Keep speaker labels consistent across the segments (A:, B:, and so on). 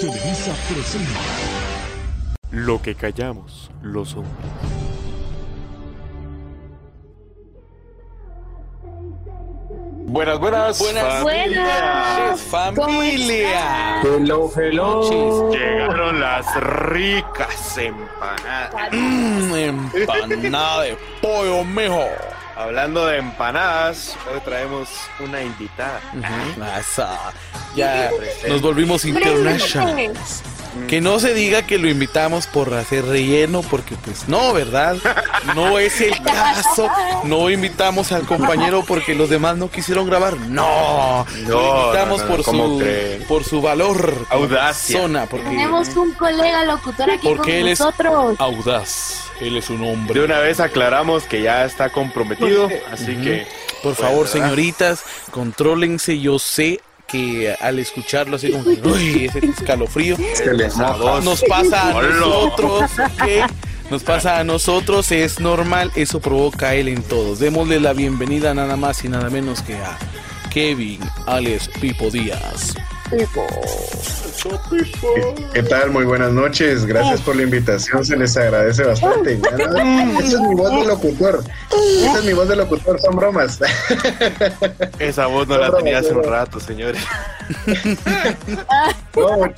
A: Televisa presenta
B: Lo que callamos los hombres. Buenas, buenas.
C: Buenas,
D: Buenas.
C: familia.
D: Hello, hello.
B: Llegaron las ricas empanadas.
C: Mm, empanada de pollo, mijo.
B: Hablando de empanadas, hoy traemos una invitada.
C: Asa. Ya nos volvimos international. Que no se diga que lo invitamos por hacer relleno, porque pues no, ¿verdad? No es el caso. No invitamos al compañero porque los demás no quisieron grabar. No,
B: No,
C: lo invitamos
B: no, no,
C: por
B: ¿cómo
C: su
B: cree?
C: por su valor,
B: Audacia.
C: persona, porque
D: Tenemos un colega locutor aquí
C: Porque
D: con
C: él es-
D: nosotros.
C: audaz. Él es un
B: De
C: hombre.
B: una vez aclaramos que ya está comprometido, así que
C: Por
B: Pues,
C: favor,
B: ¿verdad?
C: señoritas, contrólense. Yo sé que al escucharlo así como que, uy, ese escalofrío, nos pasa a nosotros. Nos pasa a nosotros, es normal, eso provoca a él en todos. Démosle la bienvenida nada más y nada menos que a Kevin Alex Pipo Díaz.
E: ¿Qué tal? Muy buenas noches. Gracias por la invitación. Se les agradece bastante. Esa es mi voz de locutor. Esa es mi voz de locutor. Son bromas.
B: esa voz no la tenía hace un rato, señores.
E: No,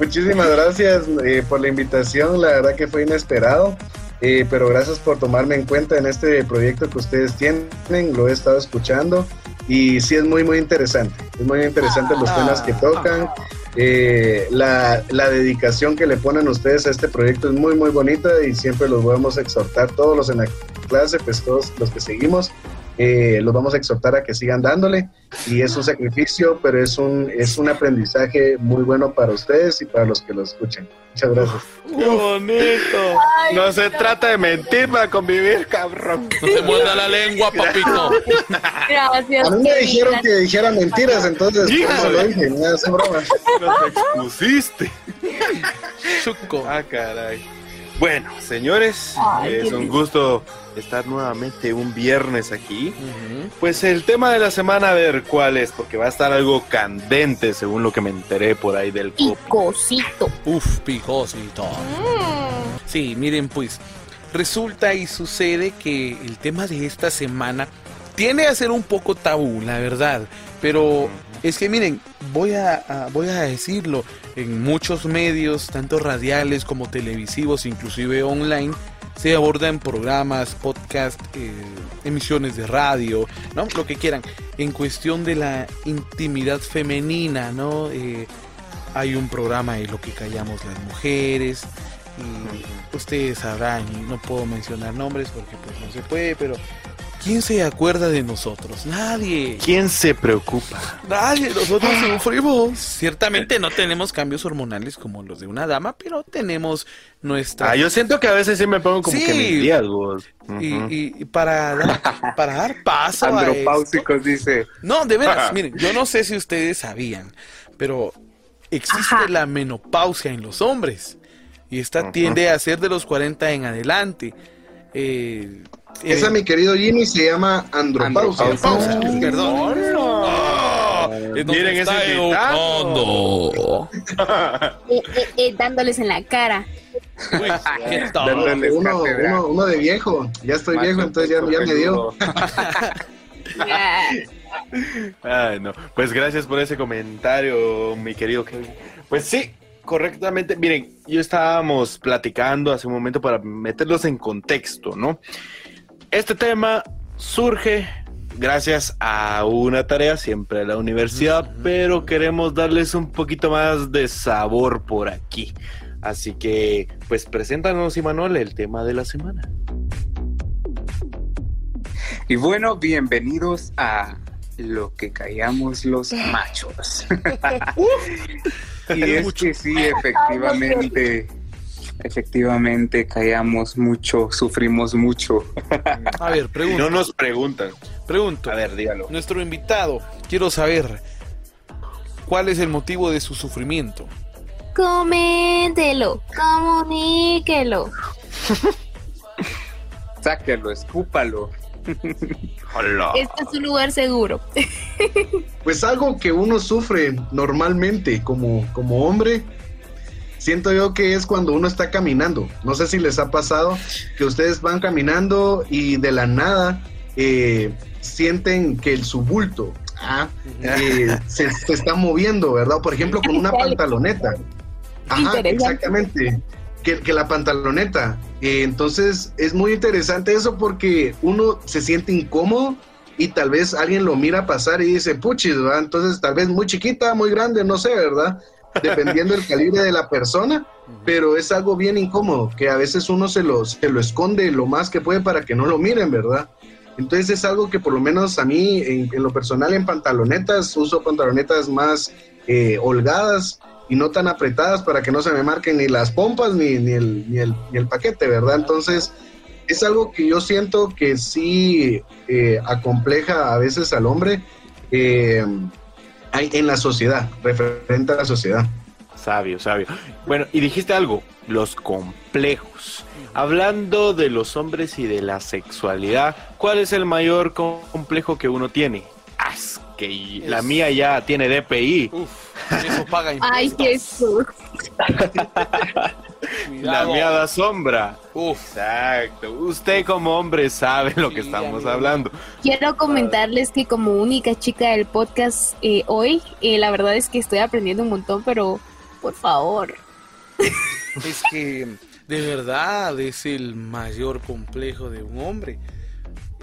E: muchísimas gracias eh, por la invitación. La verdad que fue inesperado. Eh, pero gracias por tomarme en cuenta en este proyecto que ustedes tienen. Lo he estado escuchando. Y sí es muy, muy interesante. Es muy interesante los temas que tocan. Eh, la, la dedicación que le ponen ustedes a este proyecto es muy, muy bonita y siempre los vamos a exhortar, todos los en la clase, pues todos los que seguimos, eh, los vamos a exhortar a que sigan dándole y es un sacrificio, pero es un, es un aprendizaje muy bueno para ustedes y para los que lo escuchen. Muchas gracias.
B: ¡Qué bonito! No se trata de mentir para convivir, cabrón.
C: No te muerda la lengua, papito.
D: Gracias.
E: A mí me dijeron que dijera mentiras, entonces eso lo dije, no es broma.
B: No expusiste.
C: Chuco.
B: Ah, caray. Bueno, señores,
D: Ay,
B: es un gusto estar nuevamente un viernes aquí. Pues el tema de la semana, a ver cuál es, porque va a estar algo candente, según lo que me enteré por ahí del copy.
D: Picosito.
C: Uf, pijosito. Sí, miren pues, resulta y sucede que el tema de esta semana tiende a ser un poco tabú, la verdad. Pero es que miren, voy a, a- voy a decirlo, en muchos medios, tanto radiales como televisivos, inclusive online, se abordan programas, podcast, eh, emisiones de radio, ¿no? Lo que quieran. En cuestión de la intimidad femenina, ¿no? Eh, hay un programa de lo que callamos las mujeres. Y ustedes sabrán, y no puedo mencionar nombres porque pues no se puede, pero ¿quién se acuerda de nosotros? Nadie.
B: ¿Quién se preocupa?
C: Nadie, nosotros sufrimos. Ciertamente no tenemos cambios hormonales como los de una dama, pero tenemos nuestra...
B: Ah, yo siento que a veces sí me pongo como
C: Sí.
B: que mis días, vos.
C: y,
B: Ujú.
C: y- y para, dar, para dar paso a
D: Andropáusicos,
C: dice. No, de veras, miren, yo no sé si ustedes sabían, pero existe
D: Ajá.
C: la menopausia en los hombres. Y esta tiende a ser de los 40 en adelante. Eh,
E: Esa, mi querido Jimmy, se llama andropausia.
C: Pausa, perdón. Ah, es donde
B: Miren ese
C: educando.
D: Eh, eh, eh, dándoles en la cara.
C: Uy,
E: Uno, uno, uno de viejo. Ya estoy viejo, entonces ya, ya me dio.
D: Ah,
B: Ay, no. Pues gracias por ese comentario, mi querido Kevin. Pues sí, correctamente. Miren, yo estábamos platicando hace un momento para meterlos en contexto, ¿no? Este tema surge gracias a una tarea siempre de la universidad, pero queremos darles un poquito más de sabor por aquí. Así que, pues preséntanos, Imanol, el tema de la semana.
F: Y bueno, bienvenidos a lo que callamos los machos. y es que sí, efectivamente, efectivamente callamos mucho, sufrimos mucho.
C: A ver,
B: Y
C: pregunto.
B: no nos preguntan.
C: pregunto.
B: A ver, dígalo.
C: Nuestro invitado, quiero saber cuál es el motivo de su sufrimiento.
D: Coméntelo, comuníquelo.
F: Sáquelo, escúpalo.
B: Hola.
D: Este es un lugar seguro.
E: Pues algo que uno sufre normalmente como, como hombre, siento yo que es cuando uno está caminando. No sé si les ha pasado que ustedes van caminando y de la nada eh, sienten que el subulto ah, eh, se, se está moviendo, ¿verdad? Por ejemplo, con una pantaloneta. Ajá, exactamente. Que, que la pantaloneta. Eh, entonces es muy interesante eso porque uno se siente incómodo y tal vez alguien lo mira pasar y dice, puchis, ¿verdad? Entonces tal vez muy chiquita, muy grande, no sé, ¿verdad? Dependiendo del calibre de la persona, pero es algo bien incómodo que a veces uno se lo, se lo esconde lo más que puede para que no lo miren, ¿verdad? Entonces es algo que por lo menos a mí, en, en lo personal, en pantalonetas, uso pantalonetas más eh, holgadas y no tan apretadas para que no se me marquen ni las pompas ni, ni, el, ni, el, ni el paquete, ¿verdad? Entonces es algo que yo siento que sí eh, acompleja a veces al hombre eh, hay- en la sociedad, referente a la sociedad.
B: Sabio, sabio. Bueno, y dijiste algo, los complejos. Hablando de los hombres y de la sexualidad, ¿cuál es el mayor co- complejo que uno tiene? Es que la mía ya tiene DPI.
C: Uf, eso paga
D: Ay. Jesús.
B: La
C: Cuidado.
B: mía da sombra.
C: Uf,
B: Exacto. Usted como hombre sabe lo que
C: Sí,
B: estamos
C: amigo.
B: hablando.
D: Quiero comentarles que como única chica del podcast eh, hoy, eh, la verdad es que estoy aprendiendo un montón, pero por favor.
C: es que de verdad es el mayor complejo de un hombre.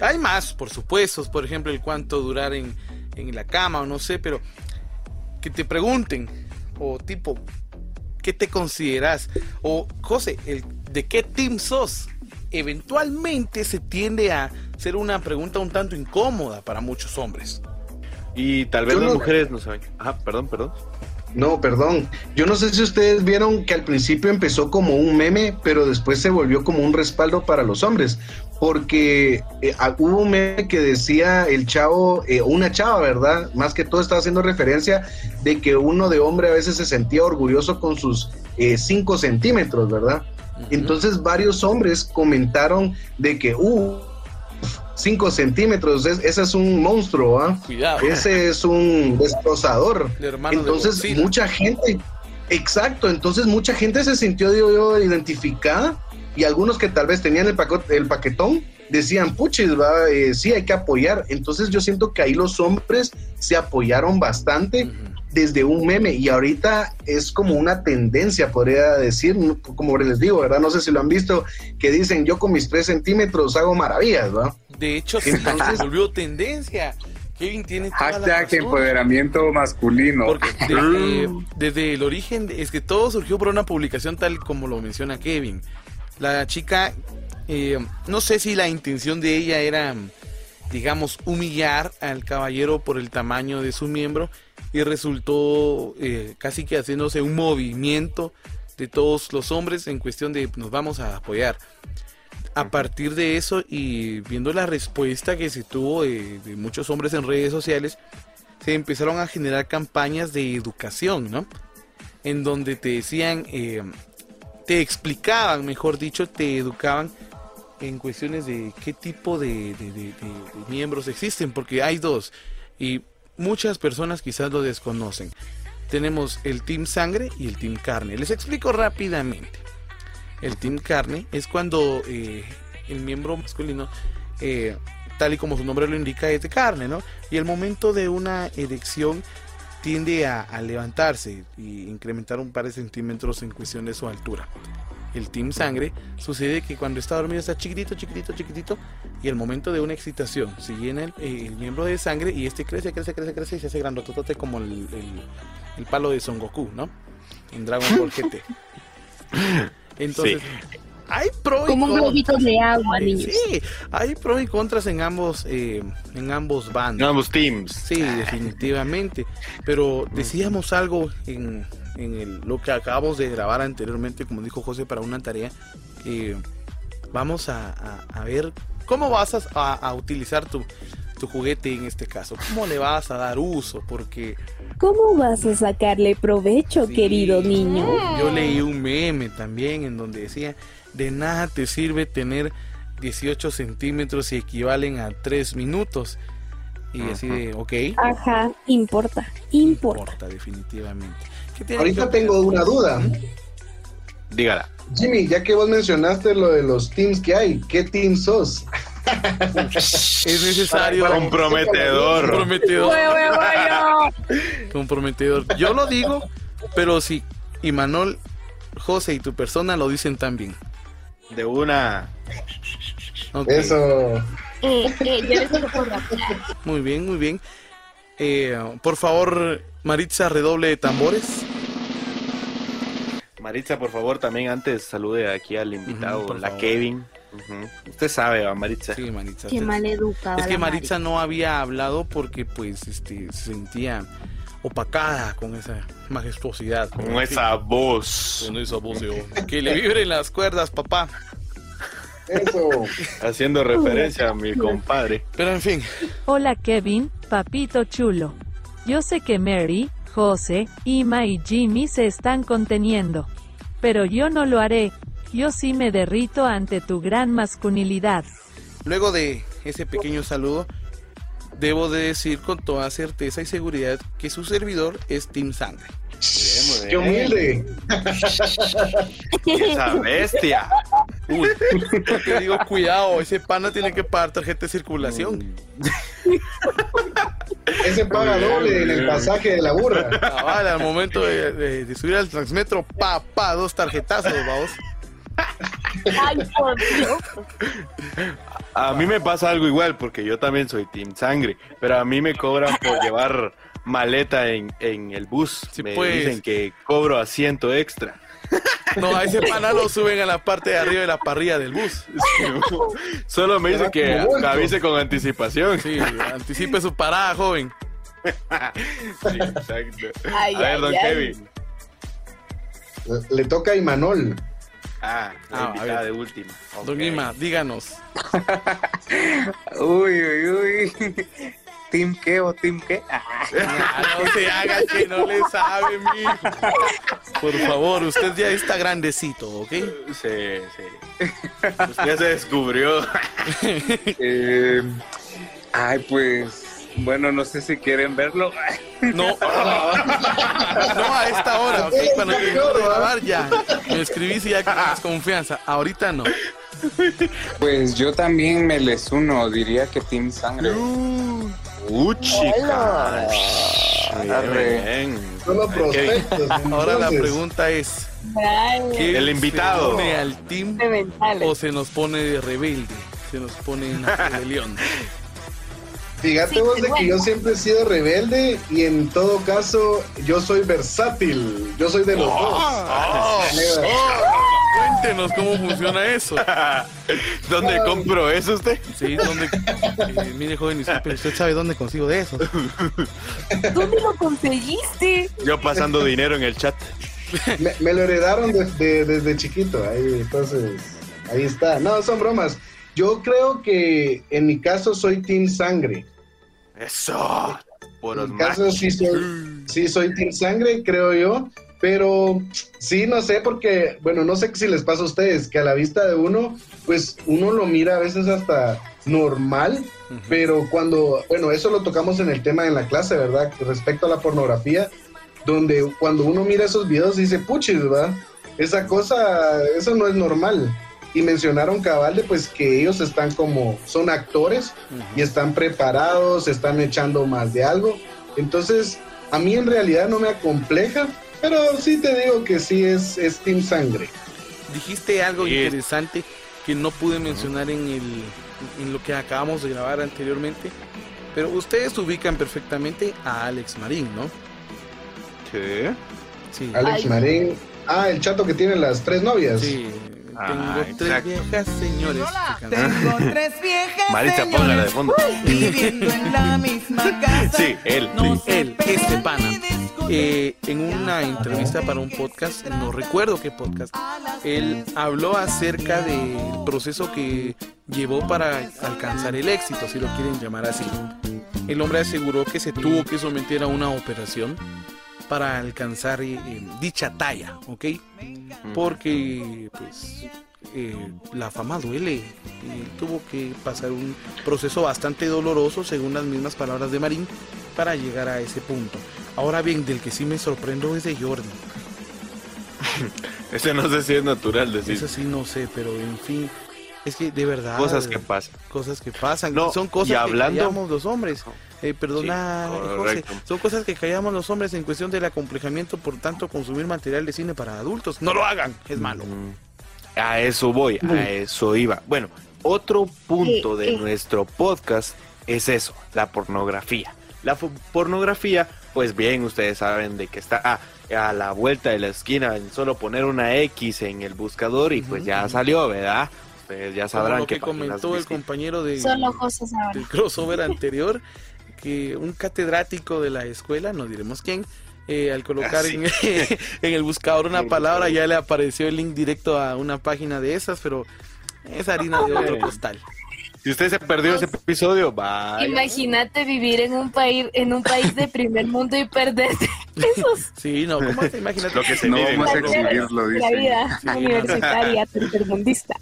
C: Hay más, por supuesto, por ejemplo, el cuánto durar en, en la cama o no sé, pero que te pregunten, o tipo, ¿qué te consideras? O, José, el, ¿de qué team sos? Eventualmente se tiende a ser una pregunta un tanto incómoda para muchos hombres.
B: Y tal vez
E: Yo
B: las
E: no-
B: mujeres no saben. Ajá, perdón, perdón.
E: No, perdón. Yo no sé si ustedes vieron que al principio empezó como un meme, pero después se volvió como un respaldo para los hombres. Porque eh, hubo un meme que decía el chavo, eh, una chava, ¿verdad? Más que todo estaba haciendo referencia de que uno de hombre a veces se sentía orgulloso con sus 5 centímetros, ¿verdad? Entonces varios hombres comentaron de que, uh, 5 centímetros, es- ese es un monstruo, ¿ah?
C: Cuidado.
E: Ese es un destrozador.
C: De
E: Entonces, mucha gente, exacto, entonces mucha gente se sintió, digo yo, identificada y algunos que tal vez tenían el, paco- el paquetón decían, puches, va, eh, sí, hay que apoyar. Entonces yo siento que ahí los hombres se apoyaron bastante desde un meme y ahorita es como una tendencia, podría decir, ¿no? como les digo, ¿verdad? No sé si lo han visto, que dicen, yo con mis tres centímetros hago maravillas, ¿va?
C: De hecho, sí,
E: Entonces-
C: se volvió tendencia. Kevin tiene toda la
F: Hashtag
C: razón.
F: empoderamiento masculino.
C: Porque desde, desde el origen, es que todo surgió por una publicación tal como lo menciona Kevin. La chica, eh, no sé si la intención de ella era, digamos, humillar al caballero por el tamaño de su miembro y resultó eh, casi que haciéndose un movimiento de todos los hombres en cuestión de nos vamos a apoyar. A partir de eso y viendo la respuesta que se tuvo de, de muchos hombres en redes sociales, se empezaron a generar campañas de educación, ¿no? En donde te decían, eh, te explicaban, mejor dicho, te educaban en cuestiones de qué tipo de, miembros existen, porque hay dos y muchas personas quizás lo desconocen. Tenemos el Team Sangre y el Team Carne. Les explico rápidamente. El Team Carne es cuando eh, el miembro masculino, eh, tal y como su nombre lo indica, es de carne, ¿no? Y el momento de una erección tiende a, a levantarse y incrementar un par de centímetros en cuestión de su altura. El Team Sangre sucede que cuando está dormido está chiquitito, chiquitito, chiquitito y el momento de una excitación se llena el, el miembro de sangre y este crece, crece, crece, crece y se hace grandototote como el, el- el palo de Son Goku, ¿no? En Dragon Ball GT. Entonces, hay pro y
D: Como un
C: contra.
D: globito de agua,
C: Eh,
D: niños.
C: Sí, hay pros y contras en ambos, eh, en ambos bandos.
B: Ambos teams.
C: Sí, definitivamente. Pero decíamos algo en, en el- lo que acabamos de grabar anteriormente, como dijo José, para una tarea. que vamos a, a- a ver cómo vas a, a- a utilizar tu, tu juguete en este caso. ¿Cómo le vas a dar uso? Porque
D: ¿Cómo vas a sacarle provecho,
C: Sí.
D: querido niño?
C: yo leí un meme también en donde decía, de nada te sirve tener 18 centímetros y equivalen a 3 minutos. Y así de, ok.
D: Ajá, importa, importa.
C: definitivamente. ¿Qué tiene
E: Ahorita tengo una duda.
B: Dígala.
E: Jimmy, ya que vos mencionaste lo de los teams que hay, ¿qué team sos?
C: Es necesario.
B: Comprometedor.
C: Comprometedor. Comprometedor. Yo lo digo, pero si Imanol, José y tu persona lo dicen también.
B: De una.
C: Ok.
E: Eso.
D: Eh, eh, les.
C: Muy bien, muy bien. Eh, por favor, Maritza, redoble de tambores.
B: Maritza, por favor, también antes salude aquí al invitado, la
C: favor.
B: Kevin. Usted sabe, va, Maritza.
C: Sí, Maritza.
D: Qué
C: usted-
D: mal educada.
C: Es que
D: la
C: Maritza no había hablado porque pues este se sentía opacada con esa majestuosidad.
B: Con esa voz.
C: con esa voz. Que le vibren las cuerdas, papá.
E: Eso.
B: Haciendo referencia a mi compadre.
C: Pero en fin,
G: Hola Kevin, papito chulo. Yo sé que Mary, José, Ima y Jimmy se están conteniendo. Pero yo no lo haré. Yo sí me derrito ante tu gran masculinidad.
C: luego de ese pequeño saludo, debo de decir con toda certeza y seguridad que su servidor es Team Sangre.
B: Muy
E: Qué
B: bien, muy bien.
E: humilde.
B: Esa bestia.
C: Uy, te digo, cuidado, ese pana tiene que pagar tarjeta de circulación.
E: Ese paga doble en el pasaje de la burra.
C: Cabal, al momento de, de- de subir al transmetro, pa, pa, dos tarjetazos, vamos.
D: Ay, por Dios.
B: A mí me pasa algo igual porque yo también soy Team Sangre, pero a mí me cobran por llevar maleta en, en el bus.
C: Sí,
B: me
C: pues.
B: dicen que cobro asiento extra.
C: No, a ese pana lo suben a la parte de arriba de la parrilla del bus.
B: Solo me dicen que avise con anticipación.
C: Sí, anticipe su parada, joven.
B: Sí, exacto.
D: Ay,
B: a ver,
D: ay,
B: don
D: ay.
B: Kevin.
E: Le toca a Imanol.
B: Ah, la
C: Ah,
B: invitada de última.
C: Don
B: Ok.
C: Ima, díganos.
F: Uy, uy, uy. ¿Team qué o team qué? Ah,
C: Ah, no se haga que no le sabe, mijo. Por favor, usted ya está grandecito, ¿ok?
B: Sí, sí. Usted ya se descubrió.
F: eh, ay, pues. Bueno, no sé si quieren verlo.
C: No, no a esta hora, ¿ok? Cuando de grabar ya. Me escribís y ya con más confianza. Ahorita no.
F: Pues yo también me les uno, diría que Team Sangre.
B: Uh, chica. Muy bien.
C: Ahora la pregunta es:
D: Ay,
C: ¿qué
B: El invitado.
C: ¿Se pone al team
D: de mentales.
C: o se nos pone de rebelde? Se nos pone en la rebelión.
E: Fíjate
D: Sí,
E: vos de que yo siempre he sido rebelde y en todo caso yo soy versátil. Yo soy de los
C: Oh,
E: dos.
C: Cuéntenos cómo funciona eso.
B: ¿Dónde compro eso usted?
C: Sí, ¿dónde? eh, mire, joven, disculpe, ¿usted sabe dónde consigo de eso?
D: ¿Dónde lo conseguiste?
B: Yo pasando dinero en el chat.
E: Me, me lo heredaron de- de- desde chiquito. Ahí, entonces, ahí está. No, son bromas. Yo creo que en mi caso soy Team Sangre.
B: Eso. Por los
E: En mi caso sí soy, sí soy Team Sangre, creo yo. Pero sí, no sé, porque, bueno, no sé si les pasa a ustedes, que a la vista de uno, pues uno lo mira a veces hasta normal, pero cuando, bueno, eso lo tocamos en el tema en la clase, ¿verdad? Respecto a la pornografía, donde cuando uno mira esos videos dice, puchis, ¿verdad? Esa cosa, eso no es normal. Y mencionaron cabal de pues que ellos están como, son actores y están preparados, están echando más de algo. Entonces, a mí en realidad no me acompleja, pero sí te digo que sí es, es Team Sangre.
C: Dijiste algo
B: Sí.
C: interesante que no pude mencionar en, el, en lo que acabamos de grabar anteriormente, pero ustedes ubican perfectamente a Alex Marín, ¿no?
B: ¿Qué?
C: Sí.
E: Alex
D: Ay.
E: Marín. Ah, el chato que tiene las tres novias.
C: Sí.
B: Ah,
C: Tengo tres
B: exacto.
C: viejas señores.
H: Tengo tres viejas
B: Maritza, póngala de fondo.
H: viviendo en la misma casa.
B: Sí, él.
H: No
B: sí.
C: Él, este pana. Eh, en una entrevista para un podcast, no recuerdo qué podcast, él habló acerca del proceso que llevó para alcanzar el éxito, si lo quieren llamar así. El hombre aseguró que se tuvo que someter a una operación para alcanzar eh, eh, dicha talla, ¿ok? Porque, pues, eh, la fama duele. Y tuvo que pasar un proceso bastante doloroso, según las mismas palabras de Marín, para llegar a ese punto. Ahora bien, del que sí me sorprendo es de Jordi.
B: Ese no sé si es natural decir.
C: Eso sí no sé, pero en fin, es que de verdad...
B: Cosas que pasan.
C: Cosas que pasan.
B: No,
C: son cosas
B: y hablando-
C: que callamos los hombres. Eh, perdona,
B: Sí,
C: José, son cosas que callamos los hombres en cuestión del acomplejamiento, por tanto, consumir material de cine para adultos. No lo hagan, es malo.
B: Mm, A eso voy, a eso iba. Bueno, otro punto de
D: eh.
B: nuestro podcast es eso, la pornografía. La pornografía, pues bien, ustedes saben de que está ah, a la vuelta de la esquina, en solo poner una X en el buscador y pues ya salió, ¿verdad? Ustedes ya
C: Como
B: sabrán
C: lo que comentó el compañero de,
D: Solo José sabe.
C: del crossover anterior, que un catedrático de la escuela, no diremos quién, eh, al colocar
B: Ah, sí.
C: en, en el buscador una palabra ya le apareció el link directo a una página de esas, pero es harina de otro costal.
B: Si usted se perdió ese episodio, vaya.
D: Imagínate vivir en un país en un país de primer mundo y perderte esos
C: Sí, no, ¿cómo te imaginas?
B: Lo que se
F: No
B: vive.
F: vamos a
D: placeres
F: exhibirlo,
D: de la vida universitaria tercermundista.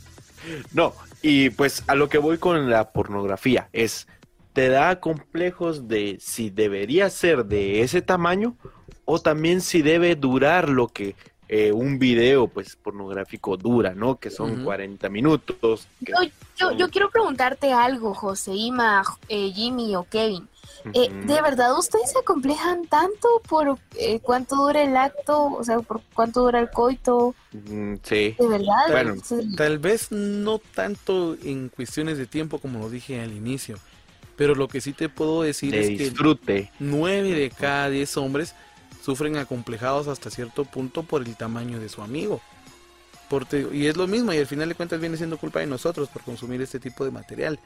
B: No, y pues a lo que voy con la pornografía es, te da complejos de si debería ser de ese tamaño o también si debe durar lo que eh, un video pues pornográfico dura, ¿no? Que son
C: Ujú.
B: 40 minutos.
D: Yo, yo, yo quiero preguntarte algo, José, Ima, eh, Jimmy o Kevin. Eh. ¿De verdad ustedes se acomplejan tanto por eh, cuánto dura el acto? O sea, por cuánto dura el coito.
B: Mm, sí.
D: ¿De verdad?
B: Bueno.
D: Sí.
C: Tal vez no tanto en cuestiones de tiempo como lo dije al inicio, pero lo que sí te puedo decir
B: De
C: es que
B: disfrute.
C: 9 de cada 10 hombres sufren acomplejados hasta cierto punto por el tamaño de su amigo. Por te- y es lo mismo, y al final de cuentas viene siendo culpa de nosotros por consumir este tipo de material.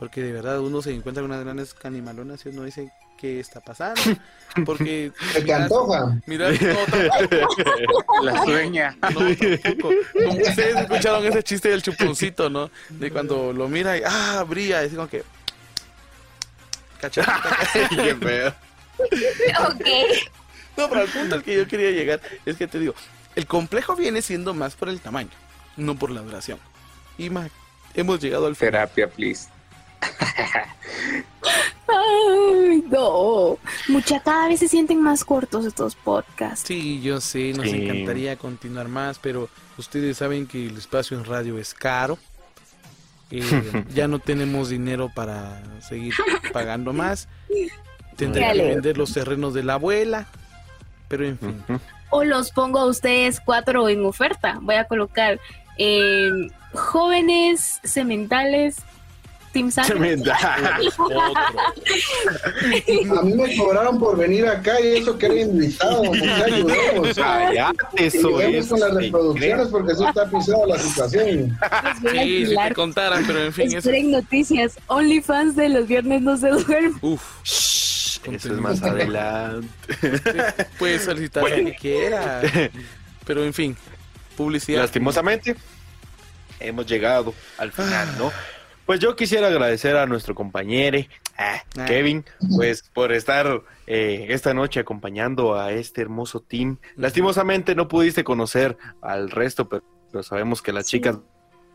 C: Porque de verdad uno se encuentra con unas grandes canimalonas y uno dice, ¿qué está pasando? Porque...
E: ¿Se te antoja?
C: Mira, no, tampoco.
F: La sueña.
C: No, tampoco. Como ustedes escucharon ese chiste del chuponcito, ¿no? De cuando lo mira y ¡ah! brilla. Es como que. Cachetito.
B: Qué feo.
D: Ok.
C: No, pero al punto al que yo quería llegar es que te digo, el complejo viene siendo más por el tamaño, no por la duración. Y más, hemos llegado al final.
F: Terapia, please.
D: Ay, no. Mucha, cada vez se sienten más cortos estos podcasts.
C: Sí, yo sé, nos
B: Sí.
C: encantaría continuar más, pero ustedes saben que el espacio en radio es caro. Eh, ya no tenemos dinero para seguir pagando más. Tendré que vender los terrenos de la abuela. Pero en fin.
D: O los pongo a ustedes cuatro en oferta. Voy a colocar eh, jóvenes sementales. Team Sangre.
E: A mí me cobraron por venir acá y eso que era invitado. ¿por qué ayudemos?
B: Ya, eso
E: Ayudemos
B: es.
E: con las reproducciones porque eso está pisado la situación.
D: Les voy a
C: Sí, si te contaran, pero en fin, eso.
D: Esperen noticias. OnlyFans de los viernes no se duermen.
C: Uf.
B: Eso es más adelante.
C: puede solicitar lo que quiera. Pero en fin, publicidad.
B: Lastimosamente, hemos llegado al final, ¿no? Pues yo quisiera agradecer a nuestro compañero ah,
C: Ah.
B: Kevin, pues por estar eh, esta noche acompañando a este hermoso team. Lastimosamente no pudiste conocer al resto, pero, sabemos que las
D: Sí.
B: chicas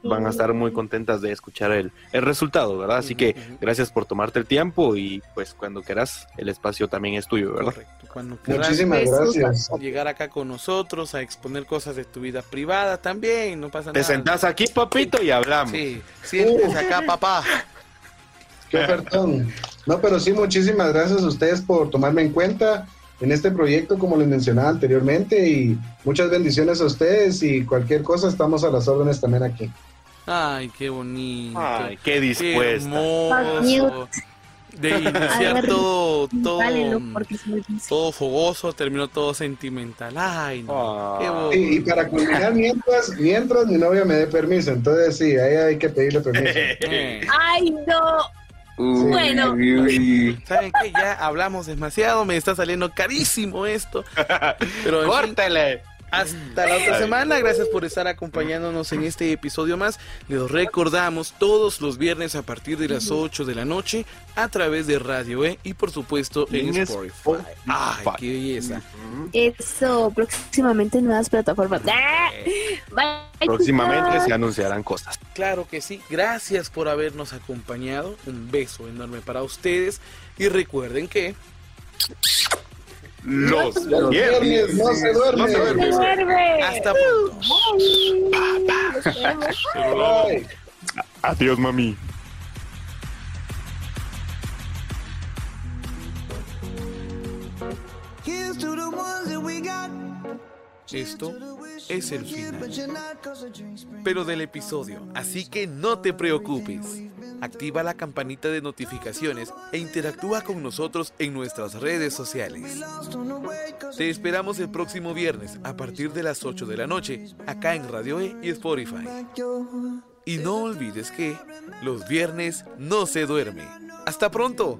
B: van a estar muy contentas de escuchar el, el resultado, ¿verdad? Así que gracias por tomarte el tiempo y pues cuando quieras el espacio también es tuyo, ¿verdad?
C: Correcto. Cuando quieras
E: Muchísimas gracias.
C: llegar acá con nosotros a exponer cosas de tu vida privada también, no pasa
B: Te
C: nada.
B: sentás aquí, papito, y hablamos.
C: Sí, siéntese acá, papá.
E: Qué ofertón. No, pero sí, muchísimas gracias a ustedes por tomarme en cuenta en este proyecto, como les mencionaba anteriormente, y muchas bendiciones a ustedes y cualquier cosa estamos a las órdenes también aquí.
C: Ay, qué bonito.
B: Ay, qué
C: qué
B: dispuesta.
C: hermoso. De iniciar
D: ver,
C: todo, todo, todo fogoso, terminó todo sentimental. Ay, no. Qué
B: Ah.
C: bonito.
E: Y, y para culminar, mientras, mientras mi novia me dé permiso, entonces sí, ahí hay que pedirle permiso.
C: Eh,
D: Ay, no.
F: Uy,
D: Bueno.
F: uy, uy.
C: ¿Saben qué? Ya hablamos demasiado, me está saliendo carísimo esto. Pero fin,
B: ¡Córtele!
C: Hasta la otra semana, gracias por estar acompañándonos en este episodio más. Les recordamos todos los viernes a partir de las 8 de la noche a través de Radio E y por supuesto en
B: En
C: Spotify.
B: Spotify.
C: Ay, qué belleza.
D: Eso, próximamente en nuevas plataformas. ¡Ah! Bye,
B: Próximamente se anunciarán cosas.
C: Claro que sí, gracias por habernos acompañado. Un beso enorme para ustedes y recuerden que
B: Los
E: Los viernes no se duerme.
B: No se duerme.
D: Se duerme.
C: hasta.
E: Ay.
B: Adiós, mami.
C: Esto es el final. Pero del episodio, así que no te preocupes. Activa la campanita de notificaciones e interactúa con nosotros en nuestras redes sociales. Te esperamos el próximo viernes a partir de las 8 de la noche, acá en Radio E y Spotify. Y no olvides que los viernes no se duerme. ¡Hasta pronto!